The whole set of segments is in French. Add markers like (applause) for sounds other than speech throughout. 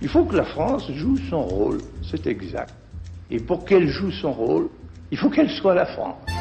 Il faut que la France joue son rôle, c'est exact. Et pour qu'elle joue son rôle, il faut qu'elle soit la France.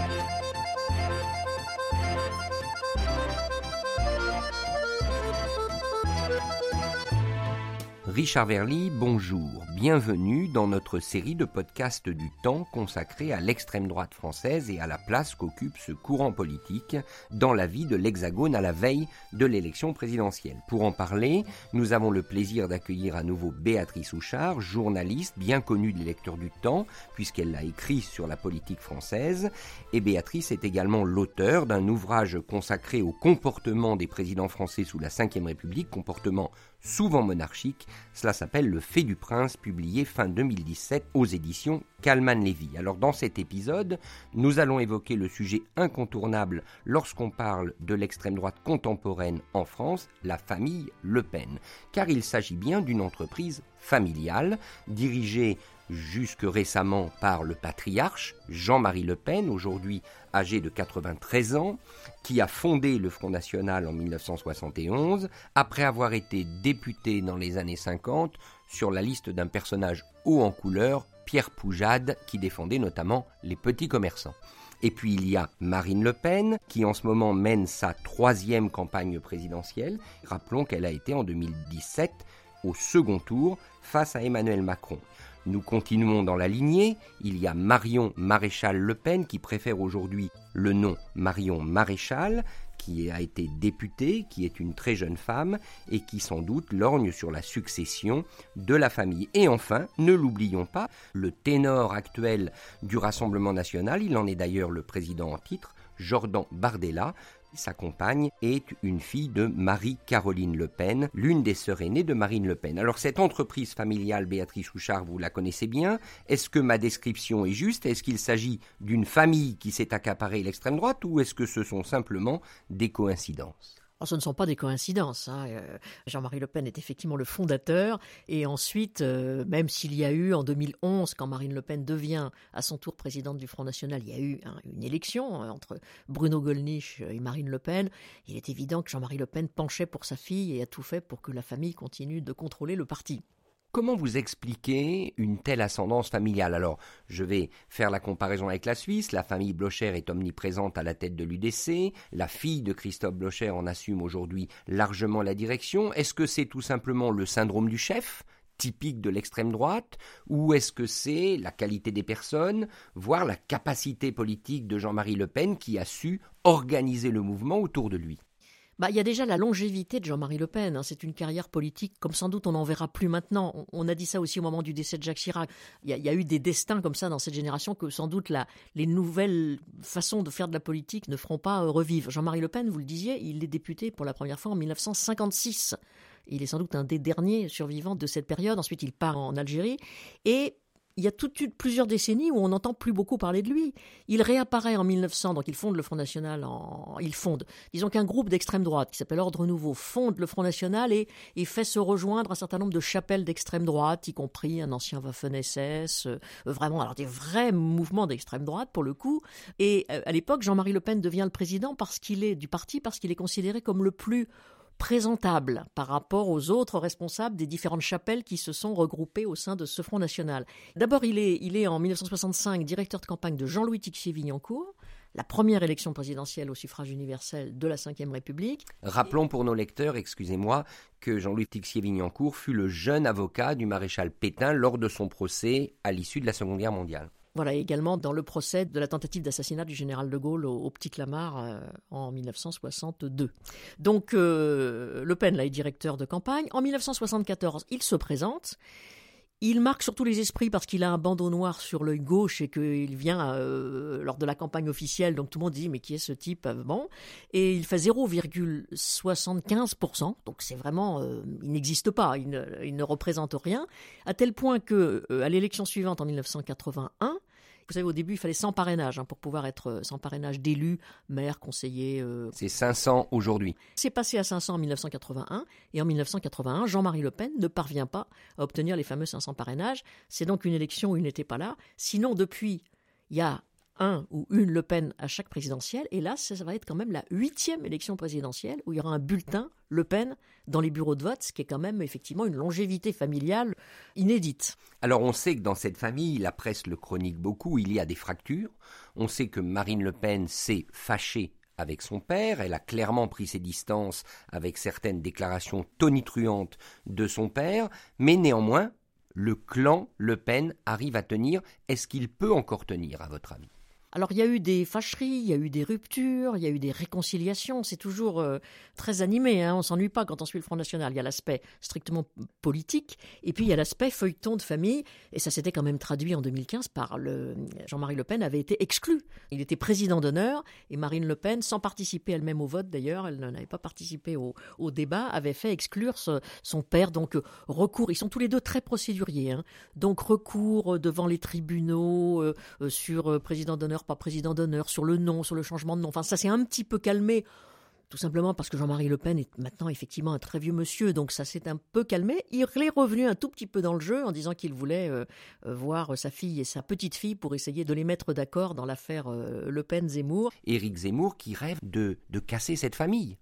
Richard Verly, bonjour. Bienvenue dans notre série de podcasts du temps consacrée à l'extrême droite française et à la place qu'occupe ce courant politique dans la vie de l'Hexagone à la veille de l'élection présidentielle. Pour en parler, nous avons le plaisir d'accueillir à nouveau Béatrice Houchard, journaliste bien connue des lecteurs du temps, puisqu'elle l'a écrit sur la politique française. Et Béatrice est également l'auteur d'un ouvrage consacré au comportement des présidents français sous la Ve République, comportement souvent monarchique. Cela s'appelle Le Fait du Prince, publié fin 2017 aux éditions Kalman Levy. Alors dans cet épisode, nous allons évoquer le sujet incontournable lorsqu'on parle de l'extrême droite contemporaine en France, la famille Le Pen. Car il s'agit bien d'une entreprise familiale, dirigée jusque récemment par le patriarche Jean-Marie Le Pen, aujourd'hui âgé de 93 ans, qui a fondé le Front National en 1971, après avoir été député dans les années 50 sur la liste d'un personnage haut en couleur, Pierre Poujade, qui défendait notamment les petits commerçants. Et puis il y a Marine Le Pen, qui en ce moment mène sa troisième campagne présidentielle. Rappelons qu'elle a été en 2017 au second tour face à Emmanuel Macron. Nous continuons dans la lignée. Il y a Marion Maréchal Le Pen qui préfère aujourd'hui le nom Marion Maréchal, qui a été députée, qui est une très jeune femme et qui sans doute lorgne sur la succession de la famille. Et enfin, ne l'oublions pas, le ténor actuel du Rassemblement national, il en est d'ailleurs le président en titre, Jordan Bardella, sa compagne est une fille de Marie-Caroline Le Pen, l'une des sœurs aînées de Marine Le Pen. Alors cette entreprise familiale, Béatrice Houchard, vous la connaissez bien. Est-ce que ma description est juste? Est-ce qu'il s'agit d'une famille qui s'est accaparée l'extrême droite ou est-ce que ce sont simplement des coïncidences? Ce ne sont pas des coïncidences. Hein. Euh, Jean-Marie Le Pen est effectivement le fondateur. Et ensuite, euh, même s'il y a eu en 2011, quand Marine Le Pen devient à son tour présidente du Front National, il y a eu une élection hein, entre Bruno Gollnisch et Marine Le Pen. Il est évident que Jean-Marie Le Pen penchait pour sa fille et a tout fait pour que la famille continue de contrôler le parti. Comment vous expliquez une telle ascendance familiale? Alors, je vais faire la comparaison avec la Suisse. La famille Blocher est omniprésente à la tête de l'UDC. La fille de Christophe Blocher en assume aujourd'hui largement la direction. Est-ce que c'est tout simplement le syndrome du chef typique de l'extrême droite, ou est-ce que c'est la qualité des personnes, voire la capacité politique de Jean-Marie Le Pen qui a su organiser le mouvement autour de lui? Bah, il y a déjà la longévité de Jean-Marie Le Pen. Hein. C'est une carrière politique comme sans doute on n'en verra plus maintenant. On, a dit ça aussi au moment du décès de Jacques Chirac. Il y, a, eu des destins comme ça dans cette génération que sans doute les nouvelles façons de faire de la politique ne feront pas euh, revivre. Jean-Marie Le Pen, vous le disiez, il est député pour la première fois en 1956. Il est sans doute un des derniers survivants de cette période. Ensuite, il part en Algérie. Et il y a plusieurs décennies où on n'entend plus beaucoup parler de lui. Il réapparaît en 1900, donc il fonde le Front National. En, il fonde, disons qu'un groupe d'extrême droite qui s'appelle Ordre Nouveau fonde le Front National et, fait se rejoindre un certain nombre de chapelles d'extrême droite, y compris un ancien Waffen-SS, euh, vraiment, alors des vrais mouvements d'extrême droite pour le coup. Et euh, à l'époque, Jean-Marie Le Pen devient le président parce qu'il est du parti, parce qu'il est considéré comme le plus présentable par rapport aux autres responsables des différentes chapelles qui se sont regroupées au sein de ce Front National. D'abord, il est, en 1965 directeur de campagne de Jean-Louis Tixier-Vignancourt, la première élection présidentielle au suffrage universel de la Ve République. Rappelons pour nos lecteurs, excusez-moi, que Jean-Louis Tixier-Vignancourt fut le jeune avocat du maréchal Pétain lors de son procès à l'issue de la Seconde Guerre mondiale. Voilà, également dans le procès de la tentative d'assassinat du général de Gaulle au, Petit Clamart euh, en 1962. Donc, euh, Le Pen, là, est directeur de campagne. En 1974, il se présente. Il marque surtout les esprits parce qu'il a un bandeau noir sur l'œil gauche et qu'il vient euh, lors de la campagne officielle. Donc tout le monde dit mais qui est ce type bon Et il fait 0,75%. Donc c'est vraiment, il n'existe pas, il ne, il ne, représente rien. À tel point que à l'élection suivante en 1981, vous savez, au début, il fallait 100 parrainages hein, pour pouvoir être euh, sans parrainage d'élus, maire, conseiller. Euh. C'est 500 aujourd'hui. C'est passé à 500 en 1981 et en 1981, Jean-Marie Le Pen ne parvient pas à obtenir les fameux 500 parrainages. C'est donc une élection où il n'était pas là. Sinon, depuis, il y a un ou une Le Pen à chaque présidentielle. Et là, ça, va être quand même la huitième élection présidentielle où il y aura un bulletin Le Pen dans les bureaux de vote, ce qui est quand même effectivement une longévité familiale inédite. Alors on sait que dans cette famille, la presse le chronique beaucoup, il y a des fractures. On sait que Marine Le Pen s'est fâchée avec son père, elle a clairement pris ses distances avec certaines déclarations tonitruantes de son père, mais néanmoins, le clan Le Pen arrive à tenir. Est-ce qu'il peut encore tenir, à votre avis? Alors il y a eu des fâcheries, il y a eu des ruptures, il y a eu des réconciliations. C'est toujours euh, très animé. Hein, on s'ennuie pas quand on suit le Front National. Il y a l'aspect strictement politique et puis il y a l'aspect feuilleton de famille. Et ça s'était quand même traduit en 2015 par le Jean-Marie Le Pen avait été exclu. Il était président d'honneur et Marine Le Pen, sans participer elle-même au vote d'ailleurs, elle n'avait pas participé au, débat, avait fait exclure son père. Donc recours, ils sont tous les deux très procéduriers. Hein. Donc recours devant les tribunaux euh, euh, sur président d'honneur pas président d'honneur, sur le nom, sur le changement de nom. Enfin, ça s'est un petit peu calmé, tout simplement parce que Jean-Marie Le Pen est maintenant effectivement un très vieux monsieur, donc ça s'est un peu calmé. Il est revenu un tout petit peu dans le jeu en disant qu'il voulait euh, euh, voir sa fille et sa petite fille pour essayer de les mettre d'accord dans l'affaire euh, Le Pen-Zemmour. Éric Zemmour qui rêve de, de casser cette famille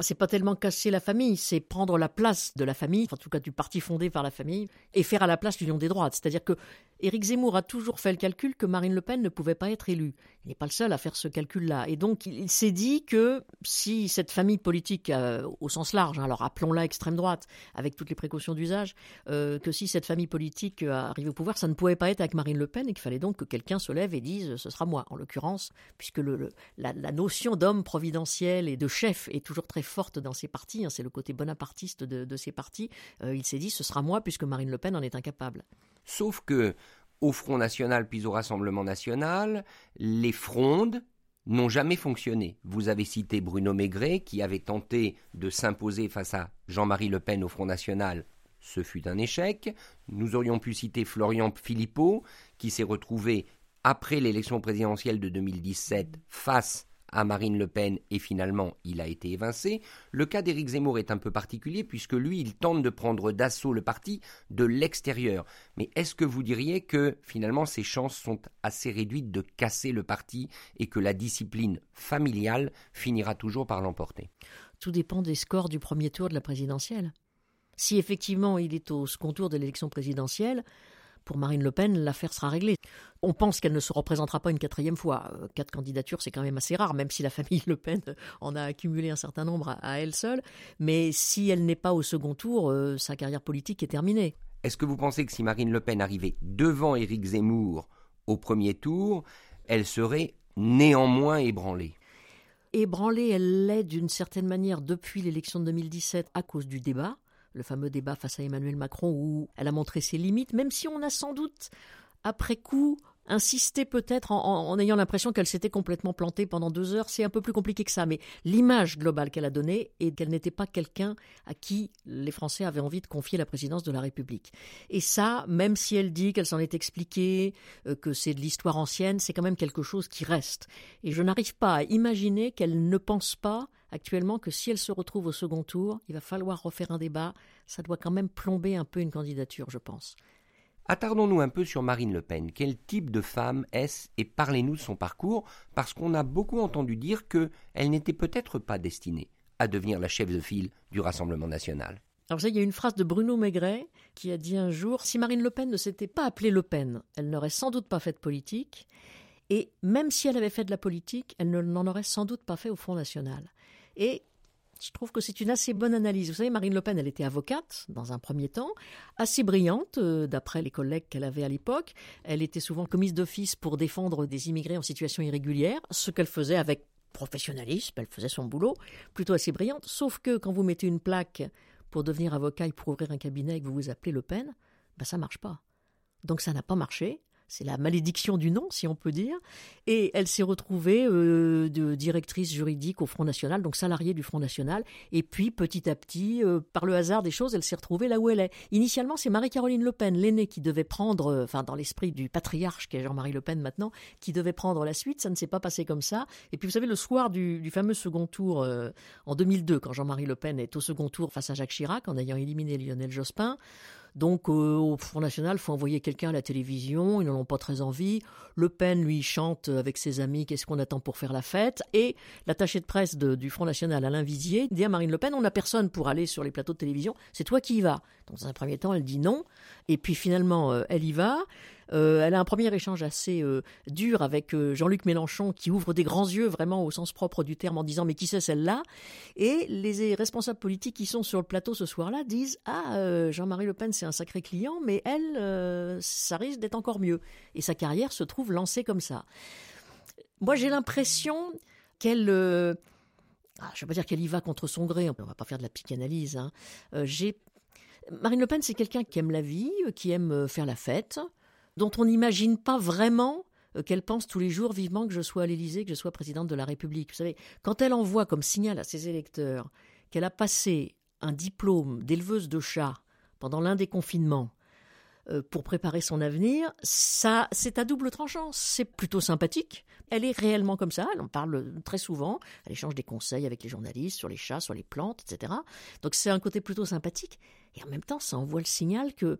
c'est pas tellement casser la famille, c'est prendre la place de la famille, en tout cas du parti fondé par la famille, et faire à la place l'union des droites. C'est-à-dire que Éric Zemmour a toujours fait le calcul que Marine Le Pen ne pouvait pas être élue. Il n'est pas le seul à faire ce calcul-là. Et donc, il s'est dit que si cette famille politique, euh, au sens large, hein, alors appelons-la extrême droite, avec toutes les précautions d'usage, euh, que si cette famille politique euh, arrive au pouvoir, ça ne pouvait pas être avec Marine Le Pen et qu'il fallait donc que quelqu'un se lève et dise ce sera moi, en l'occurrence, puisque le, la, notion d'homme providentiel et de chef est toujours très forte dans ces partis. Hein, c'est le côté bonapartiste de, de ces partis. il s'est dit ce sera moi, puisque Marine Le Pen en est incapable. Sauf que au Front National puis au Rassemblement National, les frondes n'ont jamais fonctionné. Vous avez cité Bruno Maigret qui avait tenté de s'imposer face à Jean-Marie Le Pen au Front National. Ce fut un échec. Nous aurions pu citer Florian Philippot qui s'est retrouvé après l'élection présidentielle de 2017 face à Marine Le Pen et finalement il a été évincé. Le cas d'Éric Zemmour est un peu particulier puisque lui il tente de prendre d'assaut le parti de l'extérieur. Mais est-ce que vous diriez que finalement ses chances sont assez réduites de casser le parti et que la discipline familiale finira toujours par l'emporter? Tout dépend des scores du premier tour de la présidentielle. Si effectivement il est au second tour de l'élection présidentielle, pour Marine Le Pen, l'affaire sera réglée. On pense qu'elle ne se représentera pas une quatrième fois. Euh, quatre candidatures, c'est quand même assez rare, même si la (laughs) famille Le Pen en a accumulé un certain nombre à elle seule. Mais si elle n'est pas au second tour, euh, sa carrière politique est terminée. Est-ce que vous pensez que si Marine Le Pen arrivait devant Éric Zemmour au premier tour, elle serait néanmoins ébranlée? Ébranlée, elle l'est d'une certaine manière depuis l'élection de 2017 à cause du débat le fameux débat face à Emmanuel Macron où elle a montré ses limites, même si on a sans doute, après coup, insisté peut-être en, ayant l'impression qu'elle s'était complètement plantée pendant deux heures. C'est un peu plus compliqué que ça, mais l'image globale qu'elle a donnée est qu'elle n'était pas quelqu'un à qui les Français avaient envie de confier la présidence de la République. Et ça, même si elle dit qu'elle s'en est expliquée, euh, que c'est de l'histoire ancienne, c'est quand même quelque chose qui reste. Et je n'arrive pas à imaginer qu'elle ne pense pas actuellement que si elle se retrouve au second tour, il va falloir refaire un débat. Ça doit quand même plomber un peu une candidature, je pense. Attardons-nous un peu sur Marine Le Pen. Quel type de femme est-ce et parlez-nous de son parcours parce qu'on a beaucoup entendu dire qu'elle n'était peut-être pas destinée à devenir la chef de file du Rassemblement national. Alors savez, il y a une phrase de Bruno Maigret qui a dit un jour si Marine Le Pen ne s'était pas appelée Le Pen, elle n'aurait sans doute pas fait de politique et même si elle avait fait de la politique, elle n'en aurait sans doute pas fait au Front national. Et je trouve que c'est une assez bonne analyse. Vous savez, Marine Le Pen, elle était avocate dans un premier temps, assez brillante, euh, d'après les collègues qu'elle avait à l'époque. Elle était souvent commise d'office pour défendre des immigrés en situation irrégulière, ce qu'elle faisait avec professionnalisme, elle faisait son boulot, plutôt assez brillante. Sauf que quand vous mettez une plaque pour devenir avocat et pour ouvrir un cabinet et que vous vous appelez Le Pen, ben ça marche pas. Donc ça n'a pas marché c'est la malédiction du nom, si on peut dire. Et elle s'est retrouvée euh, directrice juridique au Front National, donc salariée du Front National. Et puis, petit à petit, euh, par le hasard des choses, elle s'est retrouvée là où elle est. Initialement, c'est Marie-Caroline Le Pen, l'aînée, qui devait prendre, euh, enfin, dans l'esprit du patriarche qui est Jean-Marie Le Pen maintenant, qui devait prendre la suite. Ça ne s'est pas passé comme ça. Et puis, vous savez, le soir du fameux second tour en 2002, quand Jean-Marie Le Pen est au second tour face à Jacques Chirac, en ayant éliminé Lionel Jospin, Donc euh, au Front National, faut envoyer quelqu'un à la télévision, ils n'en ont pas très envie. Le Pen, lui, chante avec ses amis qu'est-ce qu'on attend pour faire la fête? Et l'attaché de presse du Front National, Alain Visier, dit à Marine Le Pen, on n'a personne pour aller sur les plateaux de télévision, c'est toi qui y vas. Dans un premier temps, elle dit non. Et puis finalement, euh, elle y va. Euh, elle a un premier échange assez euh, dur avec Jean-Luc Mélenchon qui ouvre des grands yeux vraiment au sens propre du terme en disant mais qui c'est celle-là? Et les responsables politiques qui sont sur le plateau ce soir-là disent ah Jean-Marie Le Pen c'est un sacré client mais elle ça risque d'être encore mieux et sa carrière se trouve lancée comme ça. Moi j'ai l'impression qu'elle ah, je ne vais pas dire qu'elle y va contre son gré, on ne va pas faire de la psychanalyse. Hein. j'ai Marine Le Pen, c'est quelqu'un qui aime la vie, qui aime faire la fête, dont on n'imagine pas vraiment euh, qu'elle pense tous les jours vivement que je sois à l'Élysée, que je sois présidente de la République. Vous savez, quand elle envoie comme signal à ses électeurs qu'elle a passé un diplôme d'éleveuse de chats pendant l'un des confinements euh, pour préparer son avenir, ça, c'est à double tranchant. C'est plutôt sympathique. Elle est réellement comme ça. Elle en parle très souvent. Elle échange des conseils avec les journalistes sur les chats, sur les plantes, etc. Donc c'est un côté plutôt sympathique. Et en même temps, ça envoie le signal que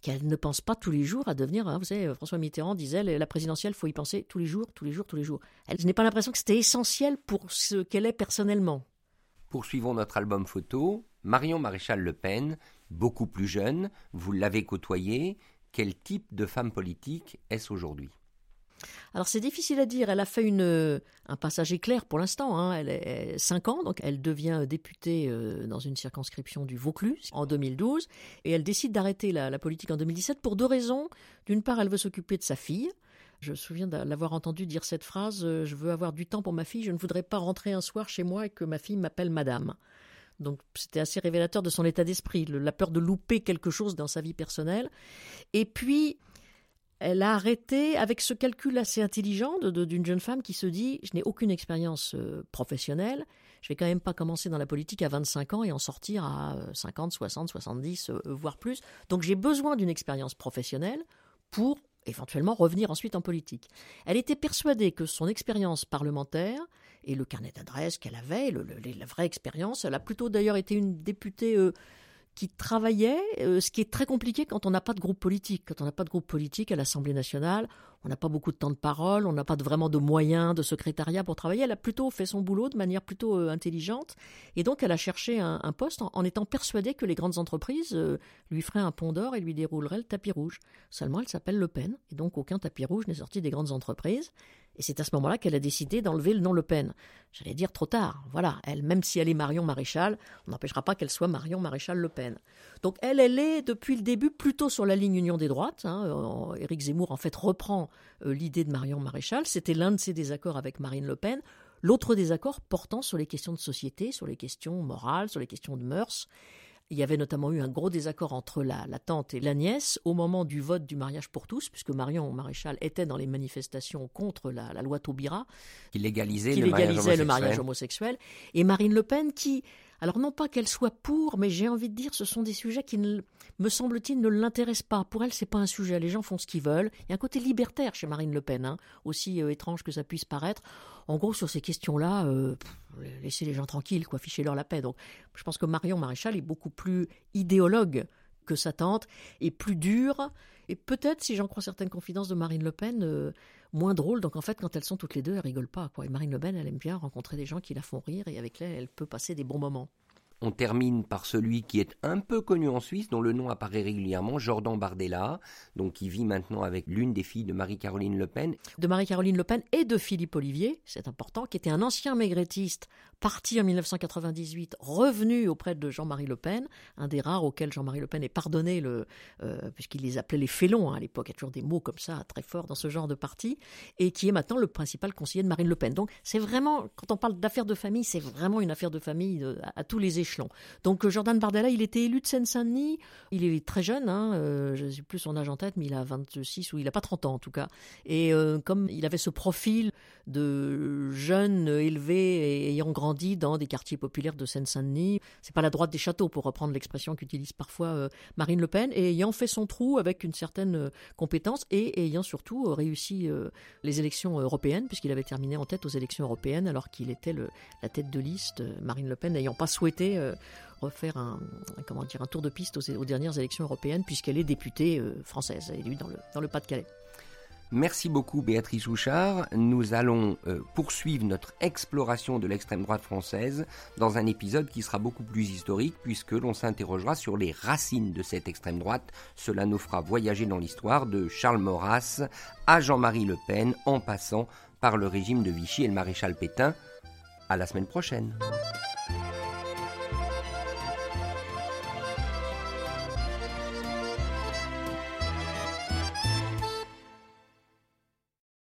qu'elle ne pense pas tous les jours à devenir, hein, vous savez, François Mitterrand disait, la présidentielle, faut y penser tous les jours, tous les jours, tous les jours. Je n'ai pas l'impression que c'était essentiel pour ce qu'elle est personnellement. Poursuivons notre album photo. Marion Maréchal Le Pen, beaucoup plus jeune, vous l'avez côtoyée. Quel type de femme politique est-ce aujourd'hui? Alors c'est difficile à dire. Elle a fait une, un passage éclair pour l'instant. Hein. Elle est 5 ans, donc elle devient députée euh, dans une circonscription du Vaucluse en 2012. Et elle décide d'arrêter la, politique en 2017 pour deux raisons. D'une part, elle veut s'occuper de sa fille. Je me souviens de l'avoir entendu dire cette phrase euh, Je veux avoir du temps pour ma fille, je ne voudrais pas rentrer un soir chez moi et que ma fille m'appelle madame. Donc c'était assez révélateur de son état d'esprit, la peur de louper quelque chose dans sa vie personnelle. Et puis, elle a arrêté avec ce calcul assez intelligent d'une jeune femme qui se dit je n'ai aucune expérience euh, professionnelle, je vais quand même pas commencer dans la politique à 25 ans et en sortir à 50, 60, 70, voire plus. Donc j'ai besoin d'une expérience professionnelle pour éventuellement revenir ensuite en politique. Elle était persuadée que son expérience parlementaire et le carnet d'adresse qu'elle avait, la vraie expérience, elle a plutôt d'ailleurs été une députée euh, qui travaillait, euh, ce qui est très compliqué quand on n'a pas de groupe politique. Quand on n'a pas de groupe politique à l'Assemblée nationale, on n'a pas beaucoup de temps de parole, on n'a pas vraiment de moyens, de secrétariat pour travailler. Elle a plutôt fait son boulot de manière plutôt euh, intelligente. Et donc, elle a cherché un, poste en, étant persuadée que les grandes entreprises lui feraient un pont d'or et lui dérouleraient le tapis rouge. Seulement, elle s'appelle Le Pen. Et donc, aucun tapis rouge n'est sorti des grandes entreprises. Et c'est à ce moment-là qu'elle a décidé d'enlever le nom Le Pen. J'allais dire trop tard. Voilà, elle, même si elle est Marion Maréchal, on n'empêchera pas qu'elle soit Marion Maréchal Le Pen. Donc elle, elle est depuis le début plutôt sur la ligne Union des droites. Hein. Euh, Éric Zemmour en fait reprend euh, l'idée de Marion Maréchal. C'était l'un de ses désaccords avec Marine Le Pen. L'autre désaccord portant sur les questions de société, sur les questions morales, sur les questions de mœurs. Il y avait notamment eu un gros désaccord entre la, tante et la nièce au moment du vote du mariage pour tous, puisque Marion Maréchal était dans les manifestations contre la, loi Taubira, qui légalisait, le, mariage homosexuel, et Marine Le Pen qui alors non pas qu'elle soit pour, mais j'ai envie de dire ce sont des sujets qui, me semble-t-il, ne l'intéressent pas. Pour elle, c'est pas un sujet. Les gens font ce qu'ils veulent. Il y a un côté libertaire chez Marine Le Pen, hein, aussi euh, étrange que ça puisse paraître. En gros, sur ces questions-là, euh, laissez les gens tranquilles, quoi, fichez-leur la paix. Donc, je pense que Marion Maréchal est beaucoup plus idéologue que sa tante, et plus dure, et peut-être, si j'en crois certaines confidences de Marine Le Pen, euh, moins drôle. Donc en fait, quand elles sont toutes les deux, elles rigolent pas. Quoi. Et Marine Le Pen, elle aime bien rencontrer des gens qui la font rire et avec lesquels elle peut passer des bons moments. On termine par celui qui est un peu connu en Suisse, dont le nom apparaît régulièrement, Jordan Bardella, donc qui vit maintenant avec l'une des filles de Marie-Caroline Le Pen. De Marie-Caroline Le Pen et de Philippe Olivier, c'est important, qui était un ancien maigrettiste, parti en 1998, revenu auprès de Jean-Marie Le Pen, un des rares auxquels Jean-Marie Le Pen ait pardonné, le, euh, puisqu'il les appelait les félons hein, à l'époque, il y a toujours des mots comme ça très forts dans ce genre de parti, et qui est maintenant le principal conseiller de Marine Le Pen. Donc c'est vraiment, quand on parle d'affaires de famille, c'est vraiment une affaire de famille euh, à, tous les échelons donc euh, Jordan Bardella, il était élu de Seine-Saint-Denis. Il est très jeune, hein, je ne sais plus son âge en tête, mais il a 26 ou il n'a pas 30 ans en tout cas. Et comme il avait ce profil de jeunes élevés et ayant grandi dans des quartiers populaires de Seine-Saint-Denis. C'est pas la droite des châteaux, pour reprendre l'expression qu'utilise parfois euh, Marine Le Pen, et ayant fait son trou avec une certaine euh, compétence et ayant surtout réussi les élections européennes, puisqu'il avait terminé en tête aux élections européennes alors qu'il était le, la tête de liste. Marine Le Pen n'ayant pas souhaité refaire un, comment dire, un tour de piste aux, dernières élections européennes, puisqu'elle est députée euh, française, élue dans le, dans le Pas-de-Calais. Merci beaucoup Béatrice Houchard. Nous allons euh, poursuivre notre exploration de l'extrême droite française dans un épisode qui sera beaucoup plus historique puisque l'on s'interrogera sur les racines de cette extrême droite. Cela nous fera voyager dans l'histoire de Charles Maurras à Jean-Marie Le Pen en passant par le régime de Vichy et le maréchal Pétain. À la semaine prochaine.